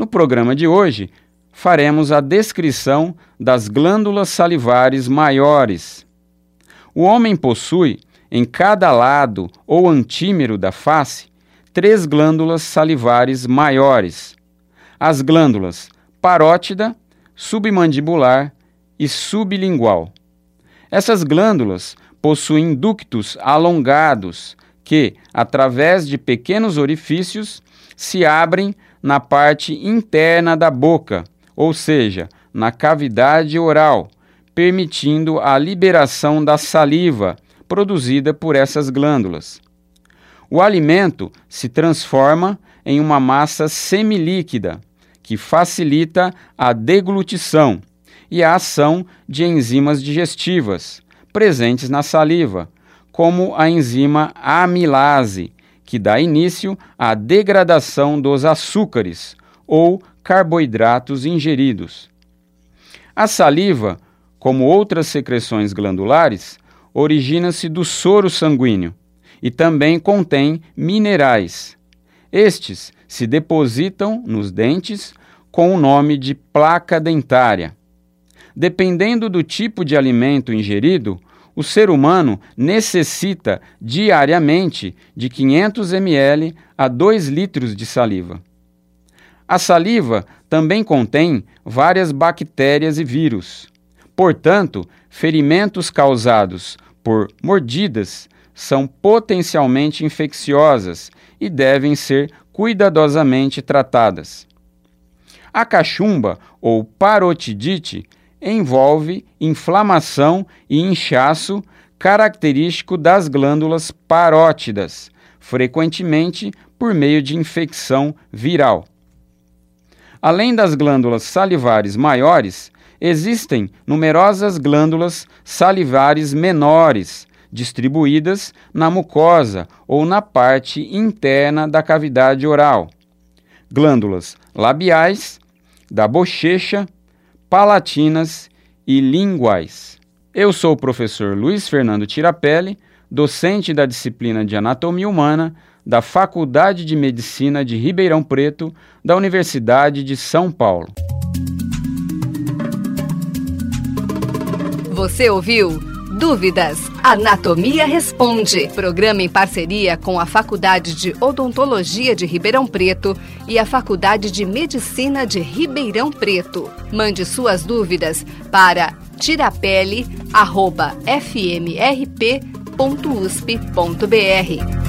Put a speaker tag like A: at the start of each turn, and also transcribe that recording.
A: no programa de hoje, faremos a descrição das glândulas salivares maiores. O homem possui, em cada lado ou antímero da face, três glândulas salivares maiores: as glândulas parótida, submandibular e sublingual. Essas glândulas possuem ductos alongados que, através de pequenos orifícios, se abrem na parte interna da boca, ou seja, na cavidade oral, permitindo a liberação da saliva produzida por essas glândulas. O alimento se transforma em uma massa semilíquida, que facilita a deglutição e a ação de enzimas digestivas presentes na saliva, como a enzima amilase, que dá início à degradação dos açúcares ou carboidratos ingeridos. A saliva, como outras secreções glandulares, origina-se do soro sanguíneo e também contém minerais. Estes se depositam nos dentes com o nome de placa dentária. Dependendo do tipo de alimento ingerido, o ser humano necessita diariamente de 500 ml a 2 litros de saliva. A saliva também contém várias bactérias e vírus. Portanto, ferimentos causados por mordidas são potencialmente infecciosas e devem ser cuidadosamente tratadas. A cachumba ou parotidite envolve inflamação e inchaço característico das glândulas parótidas, frequentemente por meio de infecção viral. Além das glândulas salivares maiores, existem numerosas glândulas salivares menores, distribuídas na mucosa ou na parte interna da cavidade oral. Glândulas labiais, da bochecha, palatinas e linguais. Eu sou o professor Luiz Fernando Tirapelli, docente da disciplina de Anatomia Humana da Faculdade de Medicina de Ribeirão Preto, da Universidade de São Paulo.
B: Você ouviu? Dúvidas? Anatomia Responde. Programa em parceria com a Faculdade de Odontologia de Ribeirão Preto e a Faculdade de Medicina de Ribeirão Preto. Mande suas dúvidas para tirapele.fmrp.usp.br.